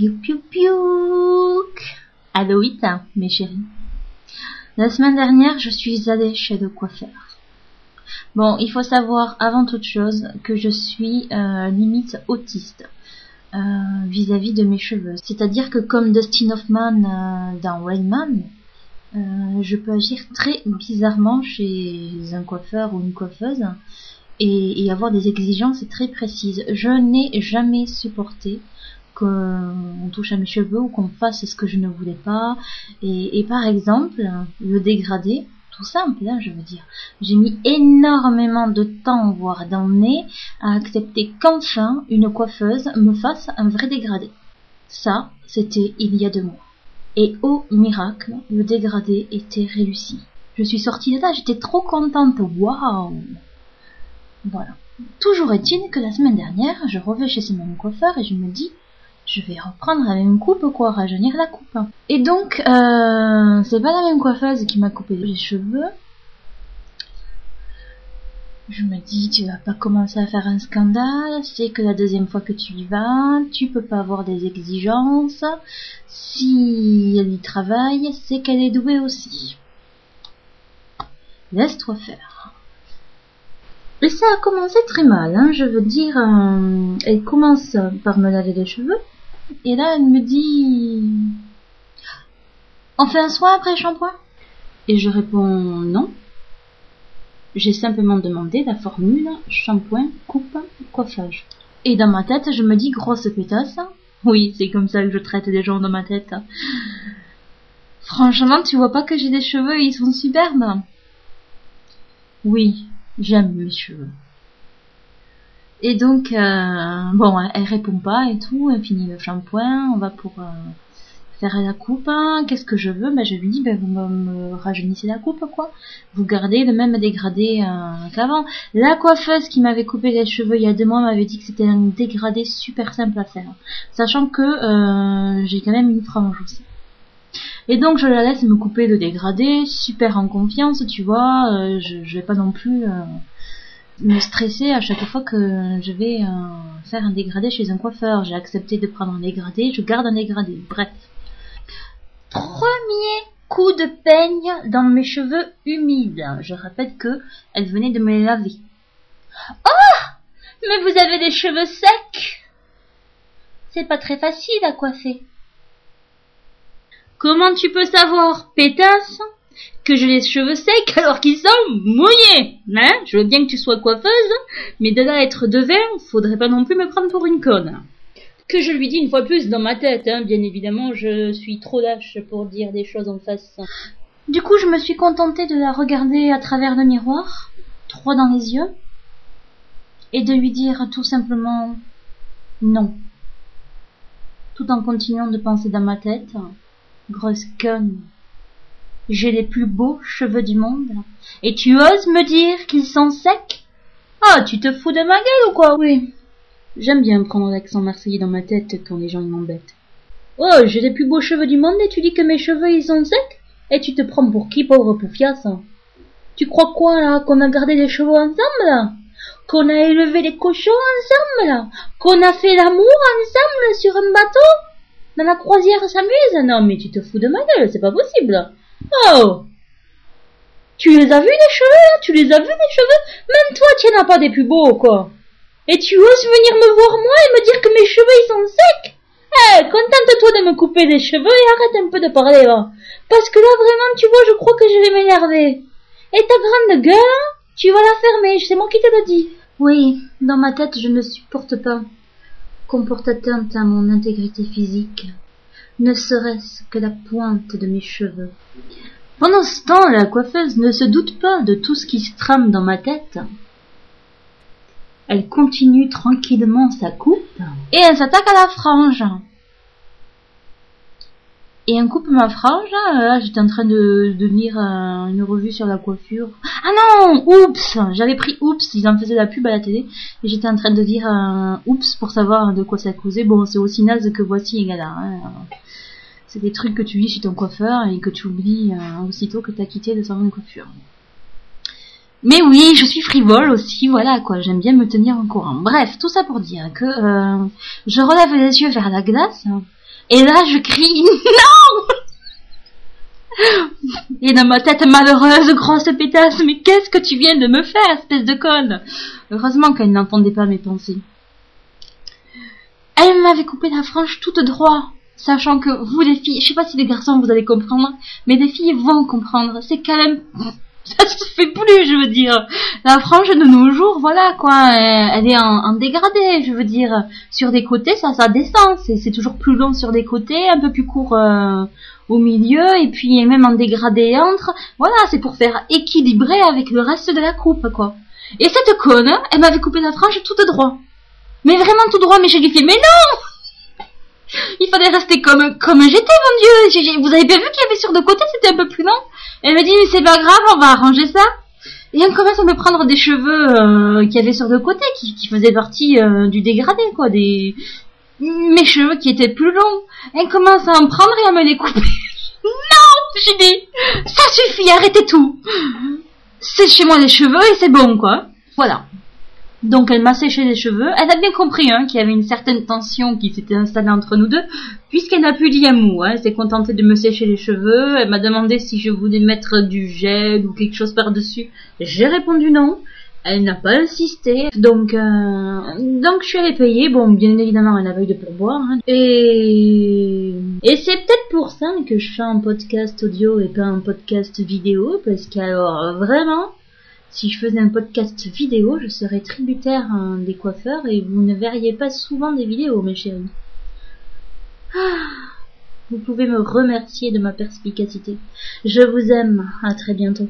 Piou piou piou. Mes chéris. La semaine dernière, je suis allée chez le coiffeur. Bon, il faut savoir avant toute chose que je suis euh, limite autiste euh, vis-à-vis de mes cheveux. C'est-à-dire que comme Dustin Hoffman euh, dans Wayman, je peux agir très bizarrement chez un coiffeur ou une coiffeuse et, et avoir des exigences très précises. Je n'ai jamais supporté qu'on touche à mes cheveux ou qu'on fasse ce que je ne voulais pas. Et, et par exemple, le dégradé, tout simple, hein, je veux dire. J'ai mis énormément de temps, voire d'années, à accepter qu'enfin une coiffeuse me fasse un vrai dégradé. Ça, c'était il y a deux mois. Et au miracle, le dégradé était réussi. Je suis sortie de là, j'étais trop contente. Waouh Voilà. Toujours est-il que la semaine dernière, je reviens chez ce même coiffeur et je me dis, je vais reprendre la même coupe quoi, rajeunir la coupe. Et donc, euh, c'est pas la même coiffeuse qui m'a coupé les cheveux. Je me dis, tu vas pas commencer à faire un scandale, c'est que la deuxième fois que tu y vas, tu peux pas avoir des exigences. Si elle y travaille, c'est qu'elle est douée aussi. Laisse-toi faire. Et ça a commencé très mal, hein, je veux dire, euh, elle commence par me laver les cheveux, et là elle me dit On fait un soin après shampoing? Et je réponds non. J'ai simplement demandé la formule shampoing, coupe, coiffage. Et dans ma tête, je me dis grosse pétasse. Oui, c'est comme ça que je traite les gens dans ma tête. Franchement, tu vois pas que j'ai des cheveux, ils sont superbes. Oui, j'aime mes cheveux. Et donc, euh, bon, elle répond pas et tout, elle finit le shampoing, on va pour euh, faire la coupe. hein. Qu'est-ce que je veux? Ben, Je lui dis, ben, vous me, rajeunissez la coupe, quoi. Vous gardez le même dégradé euh, qu'avant. La coiffeuse qui m'avait coupé les cheveux il y a deux mois m'avait dit que c'était un dégradé super simple à faire. Sachant que euh, j'ai quand même une frange aussi. Et donc je la laisse me couper le dégradé, super en confiance, tu vois. je, je vais pas non plus... me stresser à chaque fois que je vais euh, faire un dégradé chez un coiffeur. J'ai accepté de prendre un dégradé, je garde un dégradé. Bref. Premier coup de peigne dans mes cheveux humides. Je rappelle que elle venait de me laver. Oh Mais vous avez des cheveux secs C'est pas très facile à coiffer. Comment tu peux savoir, pétasse? Que j'ai les cheveux secs alors qu'ils sont mouillés. Hein Je veux bien que tu sois coiffeuse, mais de là être devin, faudrait pas non plus me prendre pour une conne. Que je lui dis une fois plus dans ma tête, hein, bien évidemment, je suis trop lâche pour dire des choses en face. Du coup, je me suis contentée de la regarder à travers le miroir, droit dans les yeux, et de lui dire tout simplement non. Tout en continuant de penser dans ma tête, grosse conne. J'ai les plus beaux cheveux du monde. Et tu oses me dire qu'ils sont secs? Ah, tu te fous de ma gueule ou quoi? Oui. J'aime bien prendre l'accent marseillais dans ma tête quand les gens m'embêtent. Oh, j'ai les plus beaux cheveux du monde et tu dis que mes cheveux ils sont secs? Et tu te prends pour qui, pauvre poufiasse Tu crois quoi là Qu'on a gardé les cheveux ensemble? Là Qu'on a élevé les cochons ensemble? Qu'on a fait l'amour ensemble sur un bateau? Dans la croisière s'amuse? Non mais tu te fous de ma gueule, c'est pas possible Oh. Tu les as vus les cheveux là Tu les as vus les cheveux? Même toi tu n'en as pas des plus beaux quoi. Et tu oses venir me voir moi et me dire que mes cheveux ils sont secs? Eh, contente-toi de me couper les cheveux et arrête un peu de parler Parce que là vraiment tu vois je crois que je vais m'énerver. Et ta grande gueule hein, tu vas la fermer, c'est moi qui te le dis. Oui, dans ma tête je ne supporte pas qu'on porte atteinte à mon intégrité physique ne serait-ce que la pointe de mes cheveux. Pendant ce temps, la coiffeuse ne se doute pas de tout ce qui se trame dans ma tête. Elle continue tranquillement sa coupe et elle s'attaque à la frange. Et elle coupe ma frange, là, là, j'étais en train de, de lire euh, une revue sur la coiffure. Ah non Oups J'avais pris Oups, ils en faisaient la pub à la télé, et j'étais en train de lire un Oups pour savoir de quoi ça causait. Bon, c'est aussi naze que voici et gala. Hein. C'est des trucs que tu lis chez ton coiffeur et que tu oublies euh, aussitôt que t'as quitté le salon de coiffure. Mais oui, je suis frivole aussi, voilà quoi, j'aime bien me tenir en courant. Bref, tout ça pour dire que euh, je relève les yeux vers la glace Et là, je crie non Et dans ma tête malheureuse, grosse pétasse, mais qu'est-ce que tu viens de me faire, espèce de conne Heureusement qu'elle n'entendait pas mes pensées. Elle m'avait coupé la frange toute droit, sachant que vous les filles, je sais pas si les garçons vous allez comprendre, mais les filles vont comprendre. C'est quand même ça se fait plus, je veux dire. La frange de nos jours, voilà quoi, elle est en, dégradé, je veux dire. Sur des côtés, ça, ça descend. C'est toujours plus long sur des côtés, un peu plus court euh, au milieu, et puis même en dégradé entre. Voilà, c'est pour faire équilibrer avec le reste de la coupe, quoi. Et cette conne, elle m'avait coupé la frange tout droit. Mais vraiment tout droit, mais j'ai dit, mais non Il fallait rester comme, comme j'étais, mon dieu Vous avez bien vu qu'il y avait sur deux côtés, c'était un peu plus long Elle me dit, mais c'est pas grave, on va arranger ça. Et on commence à me prendre des cheveux euh, qu'il y avait sur deux côtés, qui, qui faisaient partie euh, du dégradé, quoi, des... Mes cheveux qui étaient plus longs. Elle commence à en prendre et à me les couper. non J'ai dit, ça suffit, arrêtez tout C'est chez moi les cheveux et c'est bon, quoi. Voilà. Donc elle m'a séché les cheveux. Elle a bien compris hein, qu'il y avait une certaine tension qui s'était installée entre nous deux, puisqu'elle n'a plus dit un mot. Hein. Elle s'est contentée de me sécher les cheveux. Elle m'a demandé si je voulais mettre du gel ou quelque chose par-dessus. J'ai répondu non. Elle n'a pas insisté. Donc, euh, donc je suis allée payer. Bon, bien évidemment, elle avait eu de pourboire. Hein. Et, et c'est peut-être pour ça que je fais un podcast audio et pas un podcast vidéo, parce qu'alors vraiment si je faisais un podcast vidéo, je serais tributaire des coiffeurs et vous ne verriez pas souvent des vidéos, mes chéris. Ah, vous pouvez me remercier de ma perspicacité. Je vous aime. À très bientôt.